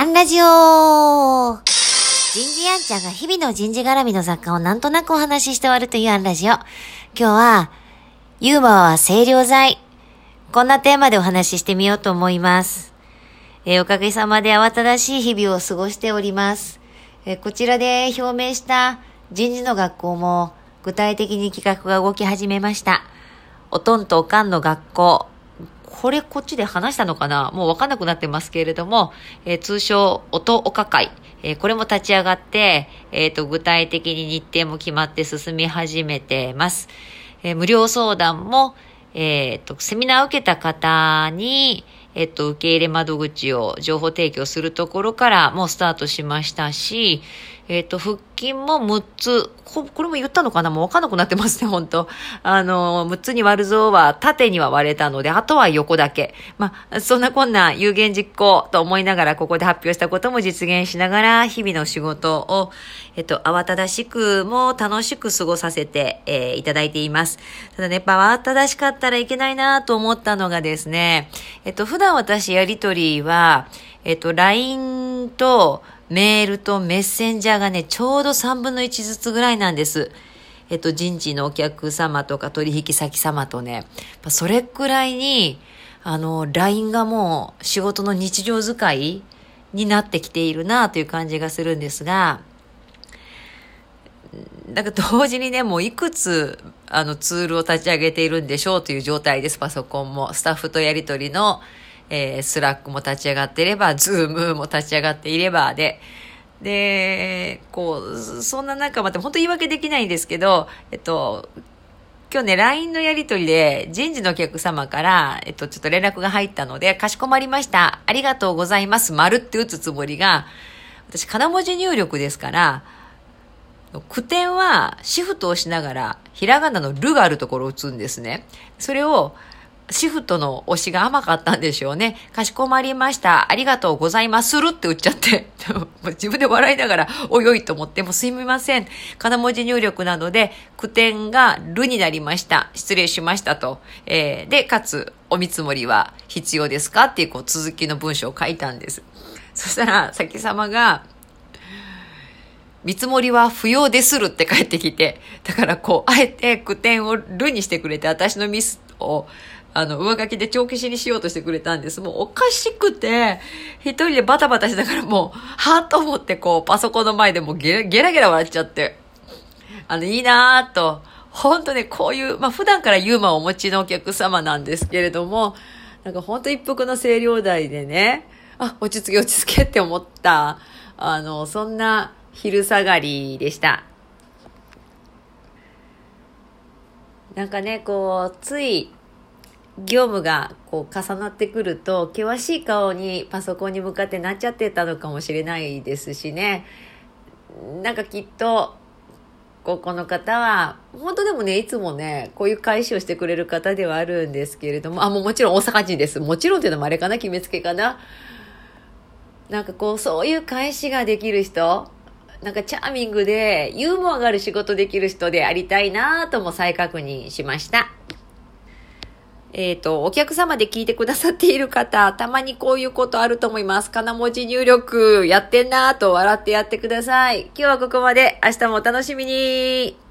アンラジオ人事アンちゃんが日々の人事絡みの雑貨をなんとなくお話しして終わるというアンラジオ。今日は、ユーモアは清涼剤。こんなテーマでお話ししてみようと思います。えー、おかげさまで慌ただしい日々を過ごしております。えー、こちらで表明した人事の学校も具体的に企画が動き始めました。おとんとおかんの学校。これこっちで話したのかな？もうわかんなくなってますけれども、えー、通称、音岡会。えー、これも立ち上がって、えっ、ー、と、具体的に日程も決まって進み始めてます。え無料相談も、えっ、と、セミナーを受けた方に、えっと、受け入れ窓口を情報提供するところからもうスタートしましたし、えっと、腹筋も6つ、これも言ったのかな？もうわかんなくなってますね、本当あの、6つに割るぞは縦には割れたので、あとは横だけ。まあ、そんなこんな有言実行と思いながら、ここで発表したことも実現しながら、日々の仕事を、えっと、慌ただしくも楽しく過ごさせて、えー、いただいています。ただね、やっぱ慌ただしかったらいけないなと思ったのがですね、えっと、普段私やりとりは、えっと、LINE と、メールとメッセンジャーがね、ちょうど3分の1ずつぐらいなんです。えっと、人事のお客様とか取引先様とね、それくらいに、あの、LINE がもう仕事の日常使いになってきているなという感じがするんですが、なんか同時にね、もういくつ、あの、ツールを立ち上げているんでしょうという状態です、パソコンも。スタッフとやりとりの、えー、スラックも立ち上がっていれば、ズームも立ち上がっていればで、で、こう、そんな中、また本当言い訳できないんですけど、えっと、今日ね、LINE のやりとりで、人事のお客様から、えっと、ちょっと連絡が入ったので、かしこまりました。ありがとうございます。丸って打つつもりが、私、金文字入力ですから、句点はシフトをしながら、ひらがなのるがあるところを打つんですね。それを、シフトの押しが甘かったんでしょうね。かしこまりました。ありがとうございまするって打っちゃって。自分で笑いながら、おいおいと思って、もすいません。金文字入力なので、句点がるになりました。失礼しましたと。えー、で、かつ、お見積もりは必要ですかっていう、こう、続きの文章を書いたんです。そしたら、先様が、見積もりは不要でするって帰ってきて、だからこう、あえて句点をるにしてくれて、私のミスをあの、上書きで帳消しにしようとしてくれたんです。もうおかしくて、一人でバタバタしながらもう、はぁと思ってこう、パソコンの前でもゲラゲラゲラ笑っちゃって、あの、いいなぁと、本当ね、こういう、まあ普段からユーモアをお持ちのお客様なんですけれども、なんか本当一服の清涼台でね、あ、落ち着け落ち着けって思った、あの、そんな昼下がりでした。なんかね、こう、つい、業務がこう重なってくると険しい顔にパソコンに向かってなっちゃってたのかもしれないですしね。なんかきっとここの方は本当でもねいつもねこういう返しをしてくれる方ではあるんですけれどもあもうもちろん大阪人です。もちろんっていうのもあれかな決めつけかな。なんかこうそういう返しができる人なんかチャーミングでユーモアがある仕事できる人でありたいなとも再確認しました。えっ、ー、と、お客様で聞いてくださっている方、たまにこういうことあると思います。金文字入力やってんなぁと笑ってやってください。今日はここまで。明日もお楽しみに。